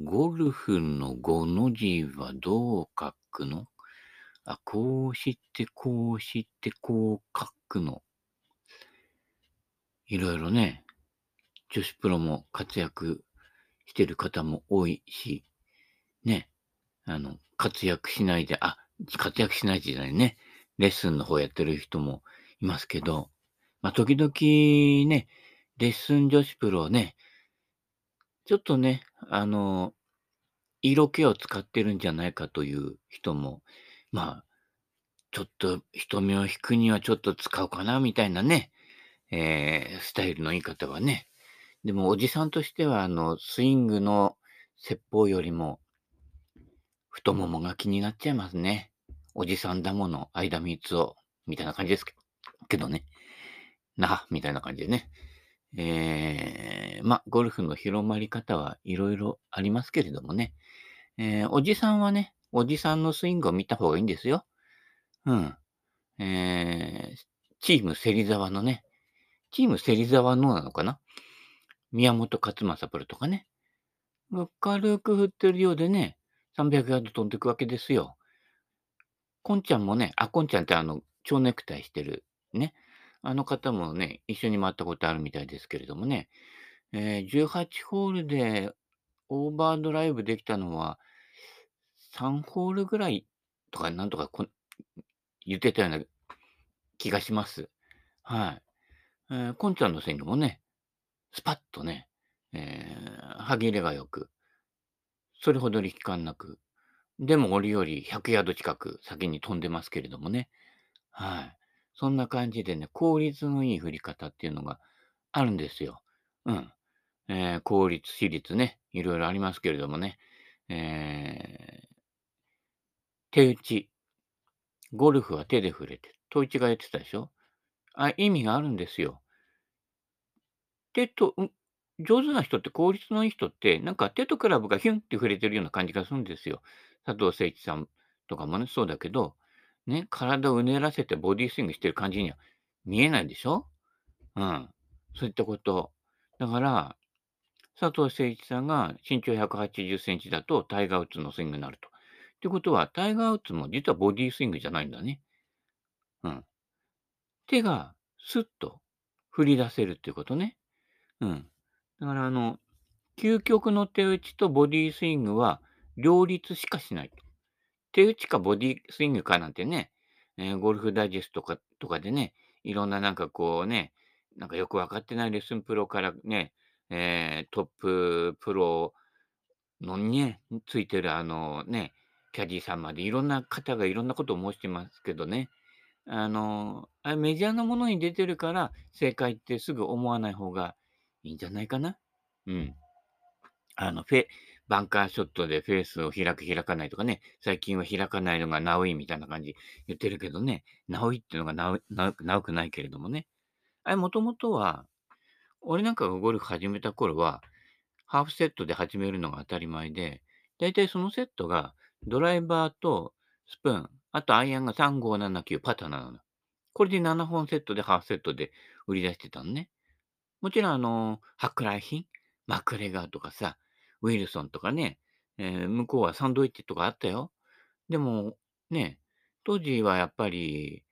ゴルフの5の字はどう書くの？あ、こうして、こうして、こう書くの。いろいろね、女子プロも活躍してる方も多いし、ね、あの、活躍しないで、あ、活躍しないでじゃないね、レッスンの方やってる人もいますけど、まあ、時々ね、レッスン女子プロね、ちょっとね、あの、色気を使ってるんじゃないかという人も、まあ、ちょっと人目を引くにはちょっと使うかな、みたいなね、えー、スタイルの言い方はね。でも、おじさんとしては、あの、スイングの説法よりも、太ももが気になっちゃいますね。おじさんだもの、間三つを、みたいな感じですけどね。な、みたいな感じでね。えー、ま、ゴルフの広まり方はいろいろありますけれどもね。えー、おじさんはね、おじさんのスイングを見た方がいいんですよ。うん。えー、チーム芹沢のね、チーム芹沢のなのかな？宮本勝正プロとかね。軽く振ってるようでね、300ヤード飛んでいくわけですよ。こんちゃんもね、あ、こんちゃんってあの、蝶ネクタイしてるね。あの方もね、一緒に回ったことあるみたいですけれどもね、えー、18ホールでオーバードライブできたのは3ホールぐらいとかなんとかこ言ってたような気がします。はい。えー、こんちゃんのスイングもね、スパッとね、えー、歯切れがよく、それほど力感なく、でも折々100ヤード近く先に飛んでますけれどもね。はい。そんな感じでね、効率のいい振り方っていうのがあるんですよ。うん。えー、効率、私立ね、いろいろありますけれどもね。えー、手打ち。ゴルフは手で触れて、統一が言ってたでしょあ、意味があるんですよ。手と、上手な人って効率のいい人って、なんか手とクラブがヒュンって触れてるような感じがするんですよ。佐藤誠一さんとかもね、そうだけど、ね、体をうねらせてボディスイングしてる感じには見えないでしょ？うん。そういったこと。だから、佐藤誠一さんが身長180センチだとタイガー・ウッズのスイングになると。ってことは、タイガー・ウッズも実はボディスイングじゃないんだね。うん。手がスッと振り出せるっていうことね。うん。だから、あの、究極の手打ちとボディスイングは両立しかしないと。手打ちかボディスイングかなんてね、えー、ゴルフダイジェストとかとかでね、いろんななんかこうね、なんかよくわかってないレッスンプロからね、えー、トッププロのね、ついてるあのね、キャディーさんまでいろんな方がいろんなことを申してますけどね、あの、あメジャーなものに出てるから正解ってすぐ思わない方がいいんじゃないかな。うん。あの、フェ、バンカーショットでフェースを開く、開かないとかね、最近は開かないのがナウイみたいな感じ言ってるけどね、ナウイっていうのがナウナウくないけれどもね。あれ、もともとは、俺なんかがゴルフ始めた頃は、ハーフセットで始めるのが当たり前で、だいたいそのセットがドライバーとスプーン、あとアイアンが3579パターなの。これで7本セットでハーフセットで売り出してたのね。もちろん、あの、舶来品、マクレガーとかさ、ウィルソンとかね、えー、向こうはサンドウェッジとかあったよ。でも、ね、当時はやっぱり、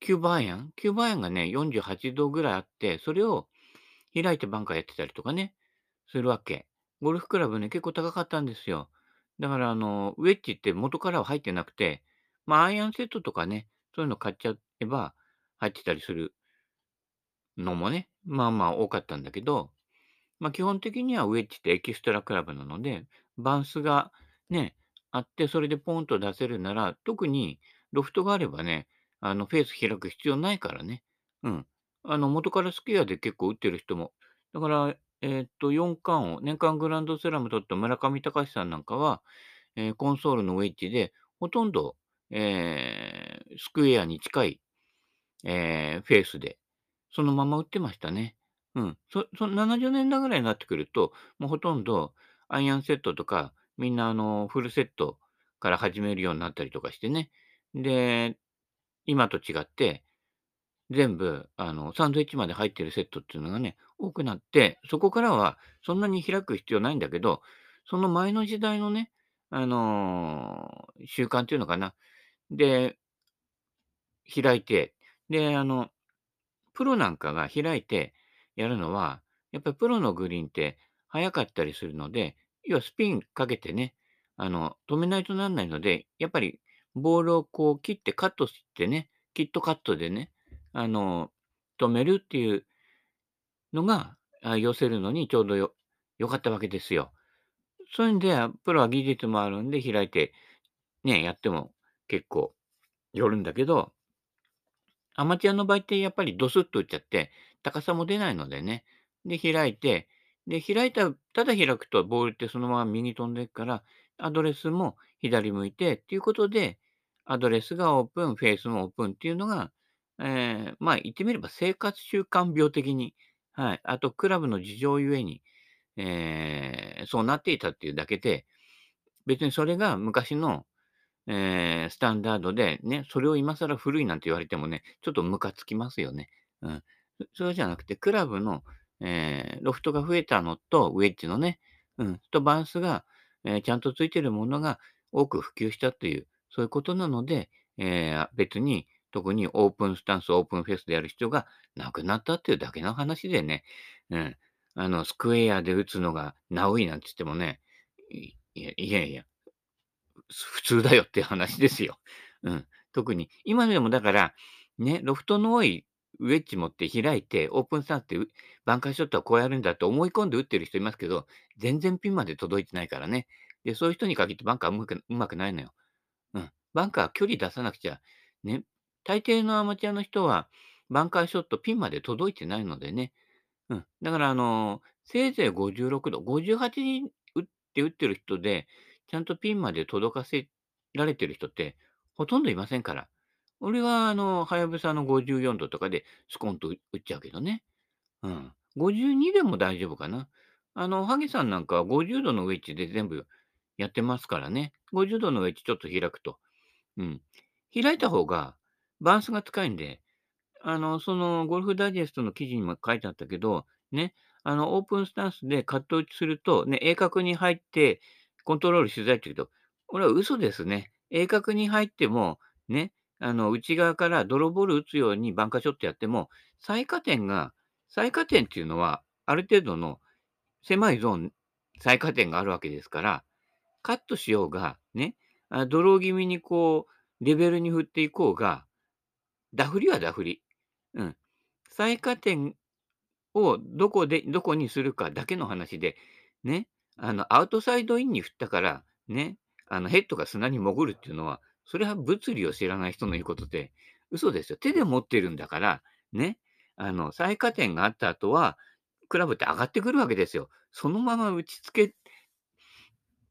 キューバアイアン？キューバアイアンがね、48度ぐらいあって、それを開いてバンカーやってたりとかね、するわけ。ゴルフクラブね、結構高かったんですよ。だから、あの、ウェッジって元からは入ってなくて、まあ、アイアンセットとかね、そういうの買っちゃえば入ってたりするのもね、まあまあ多かったんだけど、ま、基本的にはウェッジってエキストラクラブなので、バンスがね、あって、それでポンと出せるなら、特にロフトがあればね、あの、フェース開く必要ないからね。うん。あの、元からスキアで結構打ってる人も。だから、えっと、4冠を、年間グランドスラム取った村上隆さんなんかは、えコンソールのウェッジで、ほとんど、えースクエアに近い、えーフェースで、そのまま打ってましたね。うん。そそ70年代ぐらいになってくると、もうほとんどアイアンセットとか、みんなあの、フルセットから始めるようになったりとかしてね。で、今と違って、全部、あの、サンドイッチまで入ってるセットっていうのがね、多くなって、そこからはそんなに開く必要ないんだけど、その前の時代のね、あの、習慣っていうのかな。で、開いて、で、あの、プロなんかが開いてやるのは、やっぱりプロのグリーンって速かったりするので、要はスピンかけてね、あの、止めないとなんないので、やっぱりボールをこう切ってカットしてね、キットカットでね、あの、止めるっていうのが、あ寄せるのにちょうどよ良かったわけですよ。そういうんで、プロは技術もあるんで開いて、ね、やっても結構よるんだけど、アマチュアの場合ってやっぱりドスッと打っちゃって、高さも出ないのでね。で、開いて、で、開いたただ開くとボールってそのまま右飛んでいくから、アドレスも左向いてっていうことで、アドレスがオープン、フェイスもオープンっていうのが、えー、まあ言ってみれば生活習慣病的に、はい、あとクラブの事情ゆえに、えー、そうなっていたっていうだけで、別にそれが昔のえー、スタンダードで、ね、それを今更古いなんて言われてもね、ちょっとムカつきますよね。うん。そそうじゃなくて、クラブの、えー、ロフトが増えたのと、ウェッジのね、うん、とバンスが、えー、ちゃんとついてるものが多く普及したという、そういうことなので、えー、別に特にオープンスタンス、オープンフェスでやる必要がなくなったっていうだけの話でね、うん、あの、スクエアで打つのがナウイなんて言ってもね、いやいやいや、普通だよっていう話ですよ。うん。特に、今でもだから、ね、ロフトの多いウェッジ持って開いて、オープンスタンスってバンカーショットはこうやるんだと思い込んで打ってる人いますけど、全然ピンまで届いてないからね。で、そういう人に限ってバンカーうまくうまくないのよ。うん。バンカー距離出さなくちゃ、ね、大抵のアマチュアの人は、バンカーショットピンまで届いてないのでね。うん。だから、あのせいぜい56度、58に打って打ってる人で、ちゃんとピンまで届かせられてる人ってほとんどいませんから。俺は、あの、はやぶさの54度とかでスコンと打っちゃうけどね。うん。52でも大丈夫かな。あの、ハゲさんなんかは50度のウェッジで全部やってますからね。50度のウェッジちょっと開くと。うん。開いた方がバウンスが近いんで、あの、そのゴルフダイジェストの記事にも書いてあったけど、ね、あの、オープンスタンスでカット打ちすると、ね、鋭角に入って、コントロールしづらいって言うと、これは嘘ですね。鋭角に入っても、ね、あの、内側から泥ボール打つようにバンカーショットやっても、最下点が、最下点っていうのは、ある程度の狭いゾーン、最下点があるわけですから、カットしようが、ね、あドロー気味にこう、レベルに振っていこうが、ダフリはダフリ。うん。最下点をどこで、どこにするかだけの話で、ね、あの、アウトサイドインに振ったから、ね、あの、ヘッドが砂に潜るっていうのは、それは物理を知らない人の言うことで、嘘ですよ。手で持ってるんだから、ね、あの、最下点があった後は、クラブって上がってくるわけですよ。そのまま打ちつけ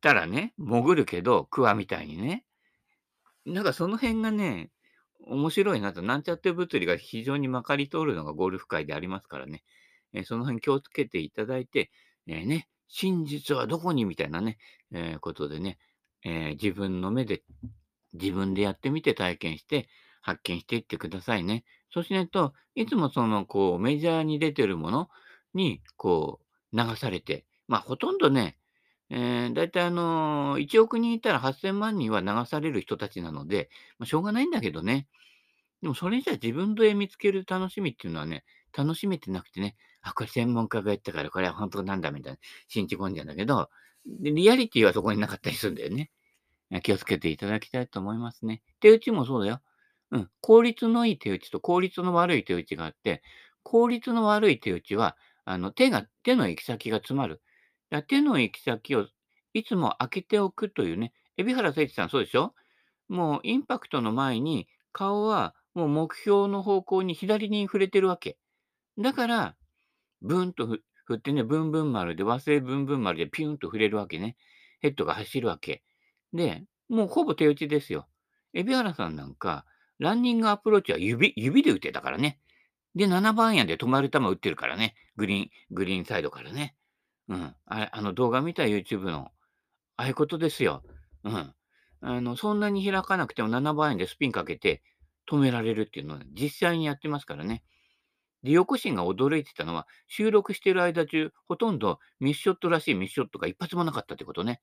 たらね、潜るけど、クワみたいにね。なんかその辺がね、面白いなと、なんちゃって物理が非常にまかり通るのがゴルフ界でありますからね。えー、その辺気をつけていただいて、えー、ね、真実はどこに？みたいなね、えー、ことでね、え、自分の目で、自分でやってみて体験して、発見していってくださいね。そうしないといつもその、こう、メジャーに出てるものに、こう、流されて、まあ、ほとんどね、えー、だいたいあのー、1億人いたら8000万人は流される人たちなので、まあ、しょうがないんだけどね。でもそれじゃ自分で見つける楽しみっていうのはね、楽しめてなくてね、あ、これ専門家が言ったから、これは本当なんだみたいな、信じ込んじゃうんだけど、でリアリティはそこになかったりするんだよね。気をつけていただきたいと思いますね。手打ちもそうだよ。うん。効率のいい手打ちと効率の悪い手打ちがあって、効率の悪い手打ちは、あの、手が、手の行き先が詰まる。手の行き先をいつも開けておくというね。海老原誠一さんそうでしょ？もうインパクトの前に顔はもう目標の方向に左に触れてるわけ。だから、ブンと振ってね、ブンブン丸で、和製ブンブン丸でピュンと触れるわけね。ヘッドが走るわけ。で、もうほぼ手打ちですよ。海老原さんなんか、ランニングアプローチは指、指で打ってたからね。で、7番やで止まる球打ってるからね。グリーン、グリーンサイドからね。うん。あれあの動画見た YouTube の、ああいうことですよ。うん。あの、そんなに開かなくても7番円でスピンかけて止められるっていうのは実際にやってますからね。で、横心が驚いてたのは、収録してる間中、ほとんどミスショットらしいミスショットが一発もなかったってことね。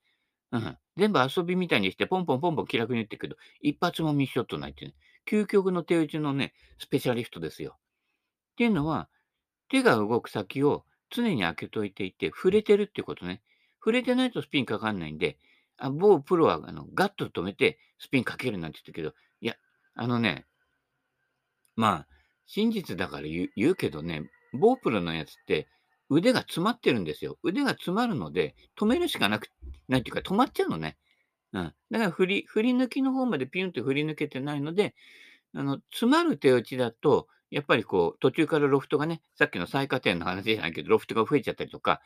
うん。全部遊びみたいにして、ポンポンポンポン気楽に言ってるけど、一発もミスショットないっていうね。究極の手打ちのね、スペシャリストですよ。っていうのは、手が動く先を常に開けといていて、触れてるっていうことね。触れてないとスピンかかんないんで、あ某プロはあのガッと止めてスピンかけるなんて言ったけど、いや、あのね、まあ、真実だから言うけどね、某プロのやつって腕が詰まってるんですよ。腕が詰まるので、止めるしかなくないっていうか、止まっちゃうのね。うん。だから振り振り抜きの方までピュンと振り抜けてないので、あの、詰まる手打ちだと、やっぱりこう、途中からロフトがね、さっきの最下点の話じゃないけど、ロフトが増えちゃったりとか、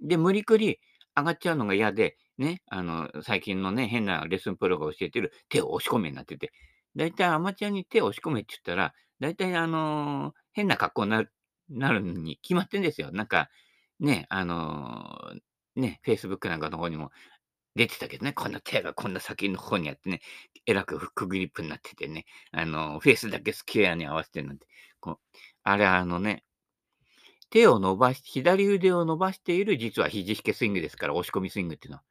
で、無理くり上がっちゃうのが嫌で、ね、あの、最近のね、変なレッスンプロが教えてる手を押し込めになってて、だいたいアマチュアに手を押し込めって言ったら、だいたいあのー変な格好になるなるに決まってんですよ。なんか、ね、あのーね、Facebook なんかの方にも出てたけどね、こんな手がこんな先の方にあってね、えらくフックグリップになっててね、あのーフェイスだけスクエアに合わせてるなんて、こう、あれあのね、手を伸ばし、左腕を伸ばしている実は肘引けスイングですから、押し込みスイングっていうのは。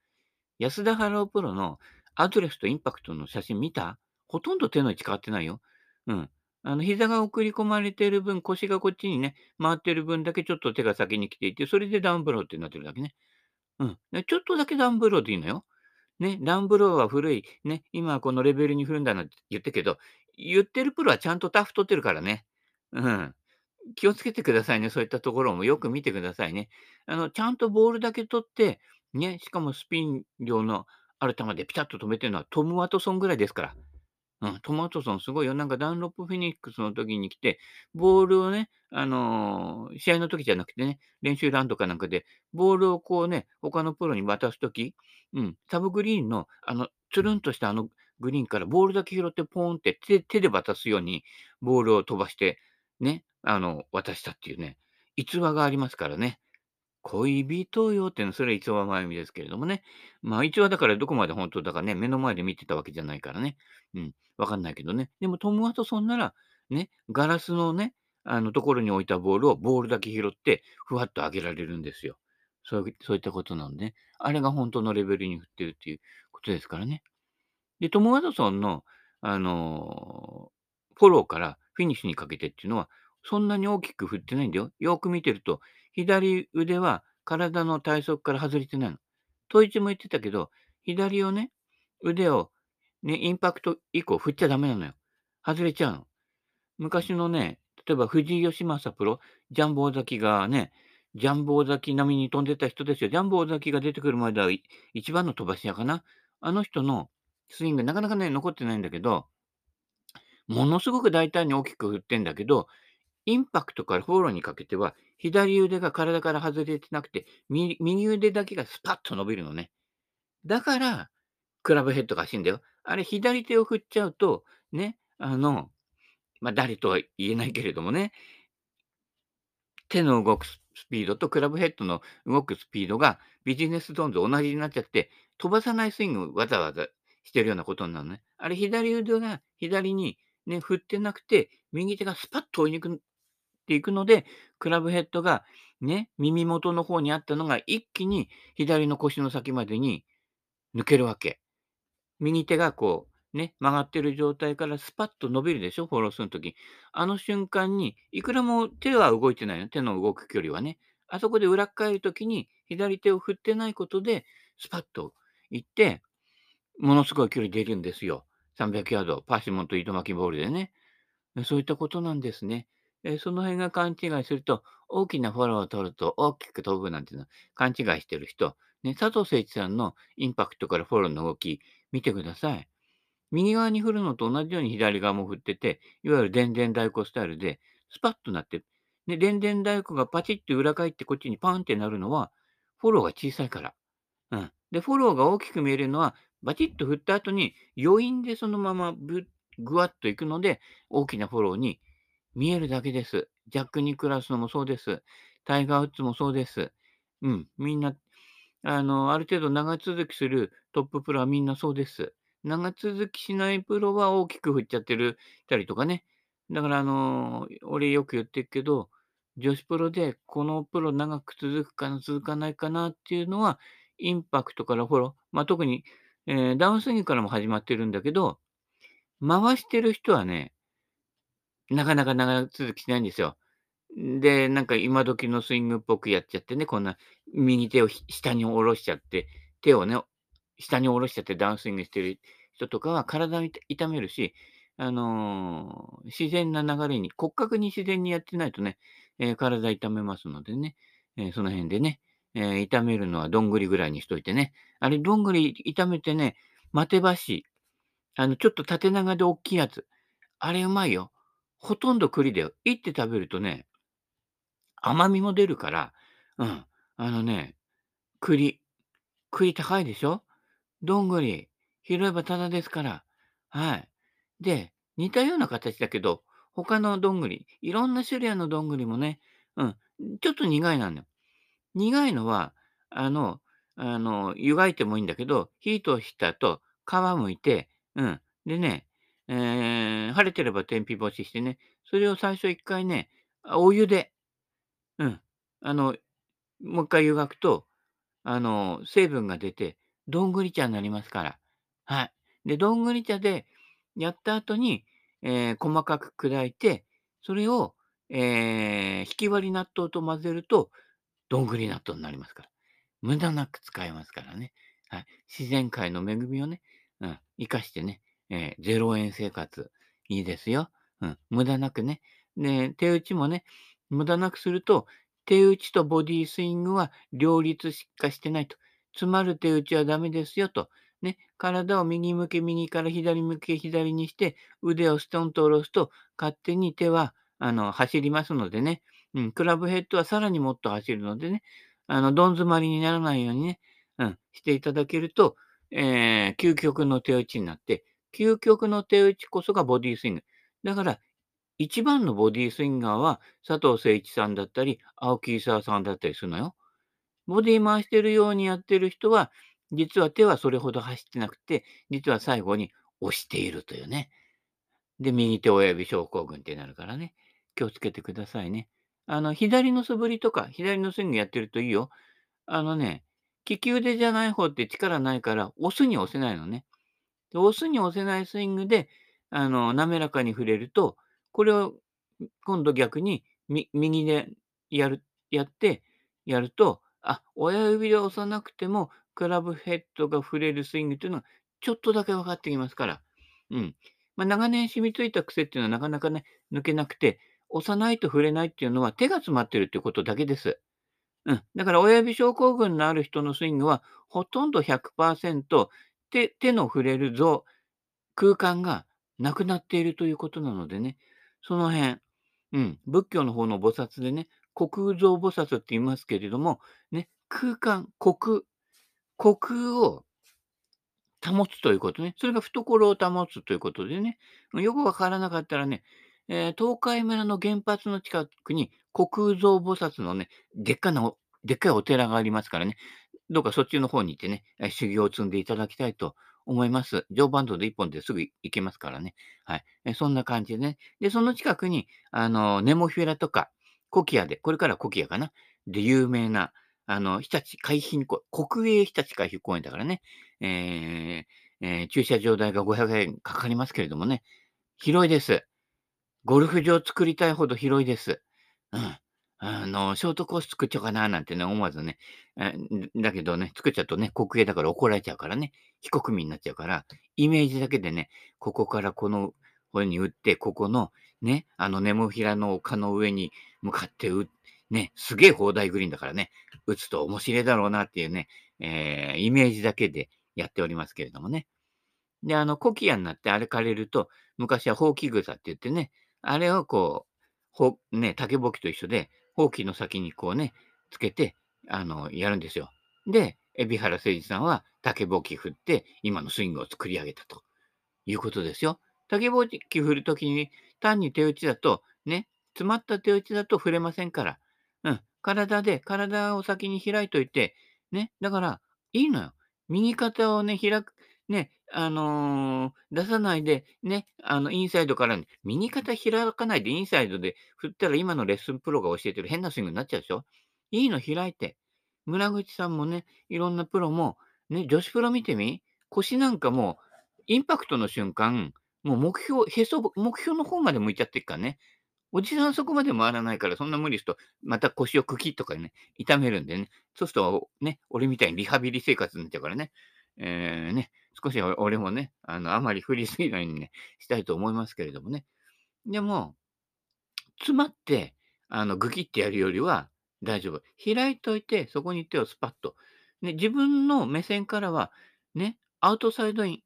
安田春雄プロのアドレスとインパクトの写真見た？ほとんど手の位置変わってないよ。うん。あの、膝が送り込まれている分、腰がこっちにね、回ってる分だけちょっと手が先に来ていて、それでダウンブローってなってるだけね。うん。ちょっとだけダウンブローでいいのよ。ね、ダウンブローは古い、ね、今はこのレベルに振るんだなんて言ってるけど、言ってるプロはちゃんとタフ取ってるからね。うん。気をつけてくださいね。そういったところもよく見てくださいね。あの、ちゃんとボールだけ取って、ね、しかもスピン量のある球でピタッと止めてるのはトム・ワトソンぐらいですから。うん、トマトソンすごいよ。なんかダンロップフェニックスの時に来て、ボールをね、あのー試合の時じゃなくてね、練習ランとかなんかで、ボールをこうね、他のプロに渡す時、うん、サブグリーンの、あの、つるんとしたあのグリーンからボールだけ拾ってポーンって手手で渡すように、ボールを飛ばして、ね、あの、渡したっていうね、逸話がありますからね。恋人よっていうのは、それは逸話前みですけれどもね。まあ、逸話だからどこまで本当だかね、目の前で見てたわけじゃないからね。うん、わかんないけどね。でもトム・ワトソンなら、ね、ガラスのね、あのところに置いたボールをボールだけ拾って、ふわっと上げられるんですよ。そういうそういったことなので、ね、あれが本当のレベルに振ってるっていうことですからね。で、トム・ワトソンの、あのーフォローからフィニッシュにかけてっていうのは、そんなに大きく振ってないんだよ。よく見てると、左腕は体の体側から外れてないの。統一も言ってたけど、左をね、腕を、ね、インパクト以降振っちゃダメなのよ。外れちゃうの。昔のね、例えば藤井義正プロ、ジャンボ尾崎がね、ジャンボ尾崎並みに飛んでた人ですよ。ジャンボ尾崎が出てくるまでは一番の飛ばし屋かな。あの人のスイング、なかなかね、残ってないんだけど、ものすごく大胆に大きく振ってんだけど、インパクトからフォローにかけては、左腕が体から外れてなくて、右腕だけがスパッと伸びるのね。だから、クラブヘッドが足んだよ。あれ、左手を振っちゃうと、ね、あの、まあ、誰とは言えないけれどもね、手の動くスピードとクラブヘッドの動くスピードがビジネスゾーンと同じになっちゃって、飛ばさないスイングをわざわざしてるようなことになるのね。あれ、左腕が左にね、振ってなくて、右手がスパッと追いにくっていくので、クラブヘッドがね、耳元の方にあったのが一気に左の腰の先までに抜けるわけ。右手がこう、ね、曲がってる状態からスパッと伸びるでしょ、フォローするとき。あの瞬間に、いくらも手は動いてないの、手の動く距離はね。あそこで裏返るときに、左手を振ってないことで、スパッと行って、ものすごい距離出るんですよ。300ヤード、パーシモンと糸巻きボールでね。そういったことなんですね。え、その辺が勘違いすると、大きなフォローを取ると大きく飛ぶなんていうの勘違いしてる人、ね、佐藤誠一さんのインパクトからフォローの動き、見てください。右側に振るのと同じように左側も振ってて、いわゆる電電太鼓スタイルで、スパッとなってる。で、電電太鼓がパチッと裏返ってこっちにパンってなるのは、フォローが小さいから。うん。で、フォローが大きく見えるのは、バチッと振った後に余韻でそのままぶぐわっといくので、大きなフォローに見えるだけです。ジャック・ニクラスのもそうです。タイガー・ウッズもそうです。うん、みんな、あの、ある程度長続きするトッププロはみんなそうです。長続きしないプロは大きく振っちゃってるたりとかね。だから、あの、俺よく言ってるけど、女子プロでこのプロ長く続くかな、続かないかなっていうのは、インパクトからフォロー、まあ、特に、ええ、ダウンスイングからも始まってるんだけど、回してる人はねなかなか長続きしないんですよ。で、なんか今時のスイングっぽくやっちゃってね、こんな右手を下に下ろしちゃって、手をね、下に下ろしちゃってダウンスイングしてる人とかは体を痛めるし、あの、自然な流れに、骨格に自然にやってないとね、ええ、体痛めますのでね、ええ、その辺でね、え、痛めるのはどんぐりぐらいにしといてね。あれ、どんぐり痛めてね、待て橋、あの、ちょっと縦長でおっきいやつ、あれうまいよ。ほとんど栗だよ。いって食べるとね甘みも出るから、うん、あのね、栗、栗高いでしょ？どんぐり、拾えばタダですから。はい。で、似たような形だけど、他のどんぐり、いろんな種類のどんぐりもね、うん、ちょっと苦いなのよ。苦いのは、あのあの、湯がいてもいいんだけど、火通した後、皮剥いて、うん、でね、ええ、晴れてれば天日干ししてね、それを最初1回ね、お湯でうん。あの、もう一回湯がくと、あの、成分が出て、どんぐり茶になりますから。はい。で、どんぐり茶でやった後に、ええ、細かく砕いて、それを、ええ、ひき割り納豆と混ぜると、どんぐり納豆になりますから。無駄なく使えますからね。はい。自然界の恵みをね、うん、生かしてね、ええ、0円生活、いいですよ。うん、無駄なくね。で、手打ちもね、無駄なくすると、手打ちとボディスイングは両立しかしてないと。詰まる手打ちはダメですよと。ね、体を右向け右から左向け左にして、腕をストンと下ろすと、勝手に手は、あの、走りますのでね。うん、クラブヘッドはさらにもっと走るのでね、あの、どん詰まりにならないようにね、うん、していただけると、ええ、究極の手打ちになって、究極の手打ちこそがボディースイング。だから一番のボディースインガーは、佐藤誠一さんだったり、青木功さんだったりするのよ。ボディ回してるようにやってる人は、実は手はそれほど走ってなくて、実は最後に押しているというね。で、右手親指症候群ってなるからね。気をつけてくださいね。あの、左の素振りとか、左のスイングやってるといいよ。あのね、利き腕じゃない方って力ないから、押すに押せないのね。押すに押せないスイングで、あの、滑らかに振れると、これを、今度逆に、右でやるやって、やると、あ、親指で押さなくても、クラブヘッドが振れるスイングっていうのは、ちょっとだけ分かってきますから。うん。まあ、長年染みついた癖っていうのはなかなかね、抜けなくて、押さないと振れないっていうのは手が詰まってるっていうことだけです。うん。だから親指症候群のある人のスイングは、ほとんど100%手手の触れるぞ空間がなくなっているということなのでね、その辺、うん、仏教の方の菩薩でね、虚空蔵菩薩って言いますけれども、ね、空間、虚空、虚空を保つということね。それが懐を保つということでね、よくわからなかったらね、えー東海村の原発の近くに虚空蔵菩薩のね、でっかなでっかいお寺がありますからね、どうかそっちの方に行ってね、修行を積んでいただきたいと思います。常磐道で1本ですぐ行けますからね。はい。えそんな感じでね。で、その近くに、あの、ネモフィラとか、コキアで、これからコキアかなで、有名な、あの、日立海浜公園国営日立海浜公園だからね、えーえー駐車場代が500円かかりますけれどもね、広いです。ゴルフ場作りたいほど広いです。うん。あの、ショートコース作っちゃおうかななんてね、思わずね。え、だけどね、作っちゃうとね、国営だから怒られちゃうからね、非国民になっちゃうから、イメージだけでね、ここからこの方に打って、ここのね、あのネモフィラの丘の上に向かってうね、すげえ砲台グリーンだからね、打つと面白いだろうなっていうね、えーイメージだけでやっておりますけれどもね。で、あの、コキアになってあれ枯れると、昔はホウキグサって言ってね、あれをこう、ほね、竹ぼきと一緒で、ほうきの先にこうね、つけて、あの、やるんですよ。で、海老原誠司さんは竹ぼうき振って、今のスイングを作り上げたということですよ。竹ぼうき振るときに、単に手打ちだと、ね、詰まった手打ちだと振れませんから。うん。体で、体を先に開いといて、ね、だから、いいのよ。右肩をね、開く、ね、あの、出さないで、ね、あの、インサイドから右肩開かないでインサイドで振ったら今のレッスンプロが教えてる変なスイングになっちゃうでしょ。いいの開いて。村口さんもね、いろんなプロも、ね、女子プロ見てみ、腰なんかもうインパクトの瞬間、もう目標、へそ目標の方まで向いちゃってっからね。おじさんそこまで回らないから、そんな無理すると、また腰を茎とかね、痛めるんでね。そうすると、ね、俺みたいにリハビリ生活になっちゃうからね。えー、ね、少し俺もね、あの、あまり振りすぎないようにね、したいと思いますけれどもね。でも、詰まって、あの、ぐきってやるよりは大丈夫。開いといて、そこに手をスパッと。ね、自分の目線からは、ね、アウトサイドイ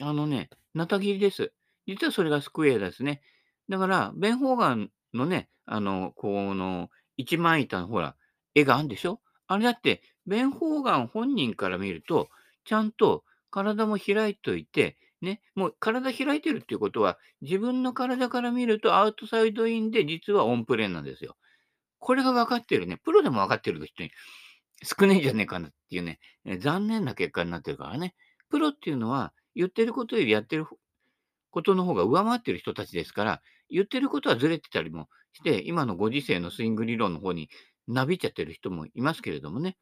ン。あのね、なた切りです。実はそれがスクエアですね。だから、ベン・ホーガンのね、あの、この、一枚板のほら、絵があるんでしょ？あれだって、ベン・ホーガン本人から見ると、ちゃんと体も開いといて、ね、もう体開いてるっていうことは、自分の体から見るとアウトサイドインで実はオンプレーンなんですよ。これが分かってるね。プロでも分かってる人に少ねえんじゃねえかなっていうね、残念な結果になってるからね。プロっていうのは、言ってることよりやってることの方が上回ってる人たちですから、言ってることはずれてたりもして、今のご時世のスイング理論の方になびいちゃってる人もいますけれどもね。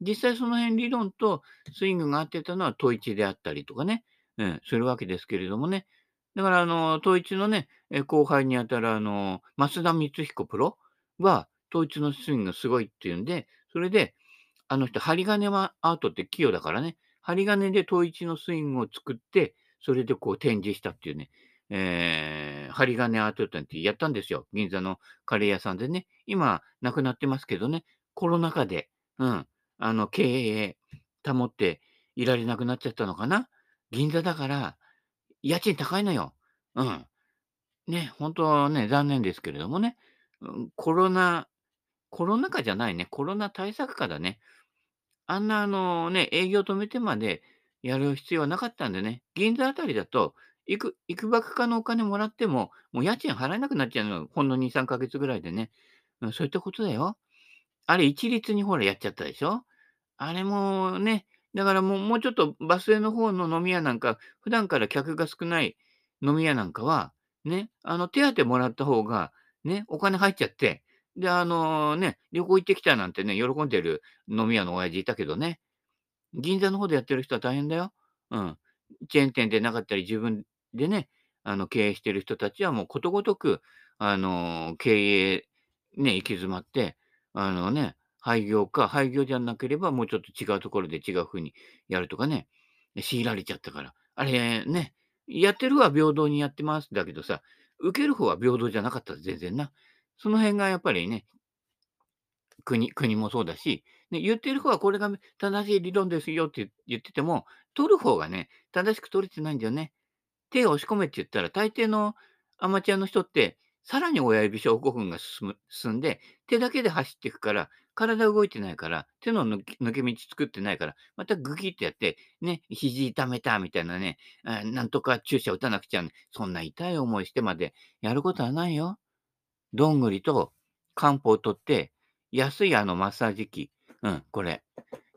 実際その辺理論とスイングが合ってたのは統一であったりとかね、うん、するわけですけれどもね。だから、あの、統一のね、後輩にあたる、あの、増田光彦プロは、統一のスイングがすごいっていうんで、それで、あの人、針金はアートって器用だからね、針金で統一のスイングを作って、それでこう展示したっていうね、えー、針金アートってやったんですよ。銀座のカレー屋さんでね。今、なくなってますけどね、コロナ禍で、うん、あの、経営保っていられなくなっちゃったのかな。銀座だから、家賃高いのよ。うん。ね、本当はね、残念ですけれどもね。うん、コロナ、コロナ禍じゃないね。コロナ対策下だね。あんなあのね、営業止めてまでやる必要はなかったんでね。銀座あたりだと、いく、いくばくかのお金もらっても、もう家賃払えなくなっちゃうの。ほんの2、3ヶ月ぐらいでね。うん、そういったことだよ。あれ一律にほらやっちゃったでしょ？あれもね、だからもうもうちょっとバス停の方の飲み屋なんか、普段から客が少ない飲み屋なんかは、ね、あの手当もらった方が、ね、お金入っちゃって、で、あのね、旅行行ってきたなんてね、喜んでる飲み屋の親父いたけどね、銀座の方でやってる人は大変だよ。うん。チェーン店でなかったり、自分でね、あの経営してる人たちはもうことごとく、あの経営、ね、行き詰まって、あのね、廃業か、廃業じゃなければもうちょっと違うところで違う風にやるとかね、強いられちゃったから。あれね、やってるは平等にやってますだけどさ、受ける方は平等じゃなかった全然な。その辺がやっぱりね、国国もそうだし、ね、言ってる方はこれが正しい理論ですよって言ってても、取る方がね、正しく取れてないんだよね。手を押し込めって言ったら、大抵のアマチュアの人ってさらに親指症候群が進む進んで、手だけで走っていくから、体動いてないから、手の抜け道作ってないから、またグキッとやって、ね、肘痛めたみたいなね、なんとか注射打たなくちゃ、ねそんな痛い思いしてまでやることはないよ。どんぐりと漢方を取って、安いあのマッサージ機。うん、これ。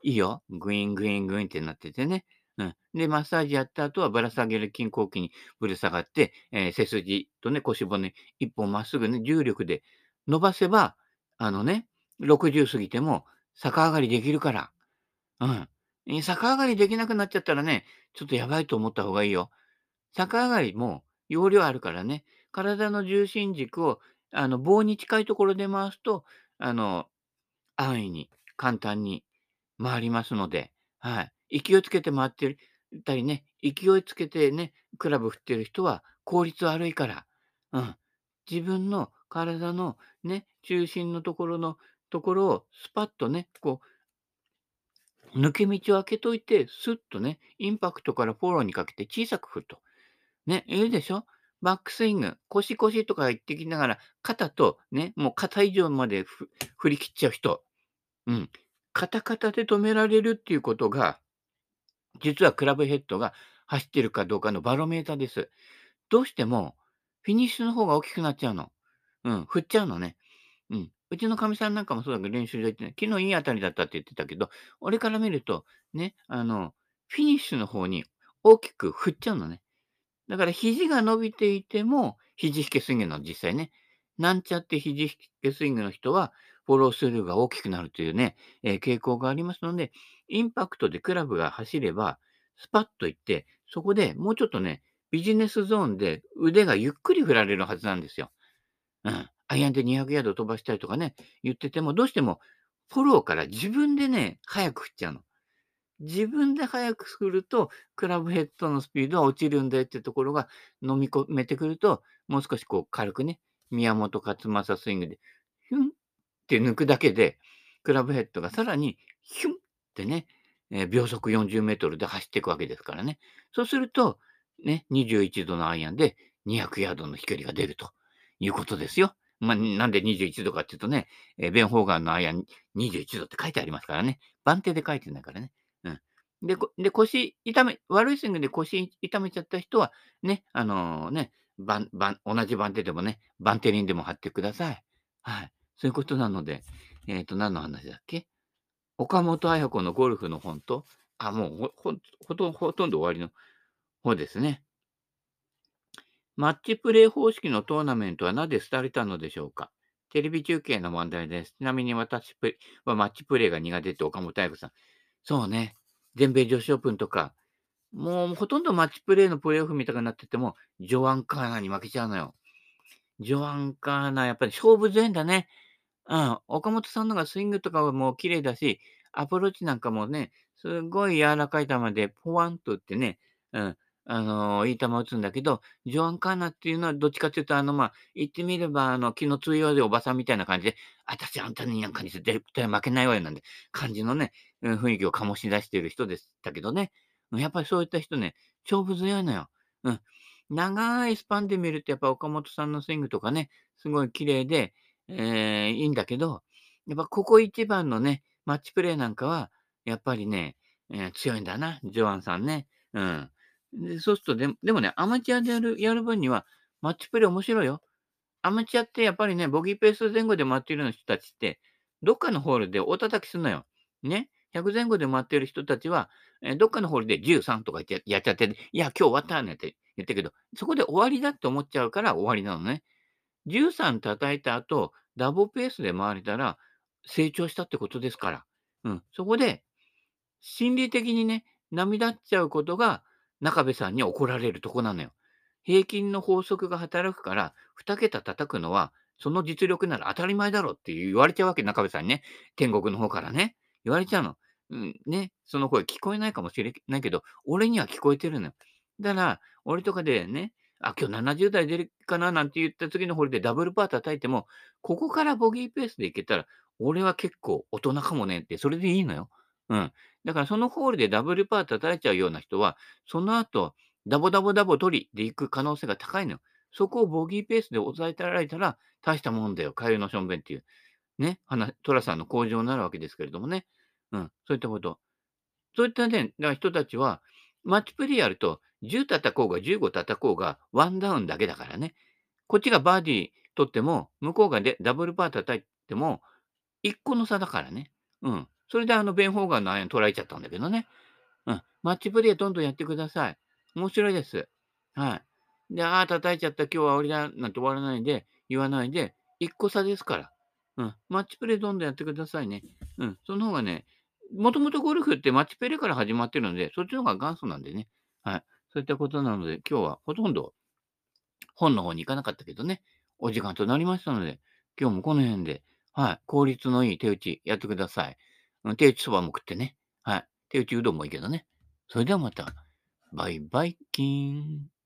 いいよ。グイングイングインってなっててね。うん。で、マッサージやった後はぶら下げる筋後筋にぶら下がって、えー背筋とね、腰骨一本まっすぐね、重力で伸ばせば、あのね、60過ぎても逆上がりできるから。うん。逆上がりできなくなっちゃったらね、ちょっとやばいと思った方がいいよ。逆上がりも容量あるからね、体の重心軸をあの棒に近いところで回すと、あの、安易に、簡単に回りますので、はい。勢いつけて回ってたりね、勢いつけてね、クラブ振ってる人は効率悪いから、うん。自分の体のね、中心のところのところをスパッとね、こう、抜け道を開けといて、スッとね、インパクトからフォローにかけて小さく振ると。ね、いるでしょ？バックスイング、腰腰とか言ってきながら、肩とね、もう肩以上まで振り切っちゃう人。うん。カタカタで止められるっていうことが、実はクラブヘッドが走ってるかどうかのバロメーターです。どうしても、フィニッシュの方が大きくなっちゃうの。うん、振っちゃうのね。うん。うちのかみさんなんかもそうだけど、練習で言ってね、昨日いい当たりだったって言ってたけど、俺から見ると、ね、あの、フィニッシュの方に大きく振っちゃうのね。だから肘が伸びていても、肘引けスイングなの、実際ね。なんちゃって肘引けスイングの人は、フォロースルーが大きくなるというね、えー傾向がありますので、インパクトでクラブが走れば、スパッといって、そこでもうちょっとね、ビジネスゾーンで腕がゆっくり振られるはずなんですよ。うん。アイアンで200ヤード飛ばしたりとかね、言ってても、どうしてもフォローから自分でね、早く振っちゃうの。自分で早く振ると、クラブヘッドのスピードは落ちるんだよってところが飲み込めてくると、もう少しこう軽くね、宮本勝正スイングで、ヒュンって抜くだけで、クラブヘッドがさらにヒュンってね、えー秒速40メートルで走っていくわけですからね。そうすると、ね、21度のアイアンで200ヤードの飛距離が出るということですよ。まあ、なんで21度かっていうとね、えベン・ホーガンのアイアン21度って書いてありますからね。番手で書いてないからね。うん。で、で腰痛め、悪いスイングで腰痛めちゃった人は、ね、あのね、番番同じ番手でもね、バンテリンでも貼ってください。はい。そういうことなので、えっ、と、何の話だっけ？岡本綾子のゴルフの本と、あ、もうほほとんど終わりの方ですね。マッチプレー方式のトーナメントはなぜ廃れたのでしょうか？テレビ中継の問題です。ちなみに私はマッチプレーが苦手って岡本綾子さん。そうね。全米女子オープンとか、もうほとんどマッチプレーのプレーオフみたいになってても、ジョアン・カーナーに負けちゃうのよ。ジョアン・カーナー、やっぱり勝負強いんだね。うん。岡本さんのがスイングとかはもう綺麗だし、アプローチなんかもね、すごい柔らかい球で、ポワンと打ってね、うん。あのいい球打つんだけど、ジョアン・カーナっていうのはどっちかっていうと、あの、まあ、言ってみれば、あの、気の強いおばさんみたいな感じで、私あんたになんかに絶対負けないわよなんて感じのね、雰囲気を醸し出している人でしたけどね。やっぱりそういった人ね、勝負強いのよ。うん。長いスパンで見ると、やっぱ岡本さんのスイングとかね、すごい綺麗で、えーいいんだけど、やっぱここ一番のね、マッチプレーなんかは、やっぱりね、えー強いんだな、ジョアンさんね。うん。でそうするとで、でもね、アマチュアでやるやる分には、マッチプレー面白いよ。アマチュアってやっぱりね、ボギーペース前後で回っているような人たちって、どっかのホールで大叩きするのよ。ね。100前後で回っている人たちは、えーどっかのホールで13とかやっちゃって、いや、今日終わったねって言ったけど、そこで終わりだって思っちゃうから終わりなのね。13叩いた後、ダボペースで回れたら、成長したってことですから。うん。そこで、心理的にね、涙っちゃうことが、中部さんに怒られるとこなのよ。平均の法則が働くから、2桁叩くのは、その実力なら当たり前だろって言われちゃうわけ、中部さんにね。天国の方からね。言われちゃうの。うん、ね。その声聞こえないかもしれないけど、俺には聞こえてるのよ。だから、俺とかでね、あ、今日70代出るかななんて言った次のホールでダブルパー叩いても、ここからボギーペースでいけたら、俺は結構大人かもねって、それでいいのよ。うん。だからそのホールでダブルパー叩いちゃうような人は、その後、ダボダボダボ取りで行く可能性が高いのよ。そこをボギーペースで抑えてられたら、大したもんだよ。カエルのしょんべんっていう。ね。話トラさんの向上になるわけですけれどもね。うん。そういったこと。そういったね、だから人たちは、マッチプレイやると、10叩こうが15叩こうが、ワンダウンだけだからね。こっちがバーディー取っても、向こうがでダブルパー叩いても、1個の差だからね。うん。それであの、ベン・ホーガンのアイアン捉えちゃったんだけどね。うん。マッチプレイどんどんやってください。面白いです。はい。で、ああ、叩いちゃった、今日は終わりだ、なんて終わらないで、言わないで、1個差ですから。うん。マッチプレイどんどんやってくださいね。うん。その方がね、もともとゴルフってマッチプレイから始まってるので、そっちの方が元祖なんでね。はい。そういったことなので、今日はほとんど本の方に行かなかったけどね、お時間となりましたので、今日もこの辺で、はい。効率のいい手打ちやってください。うん、手打ちそばも食ってね。はい。手打ちうどんもいいけどね。それではまた。バイバイキーン。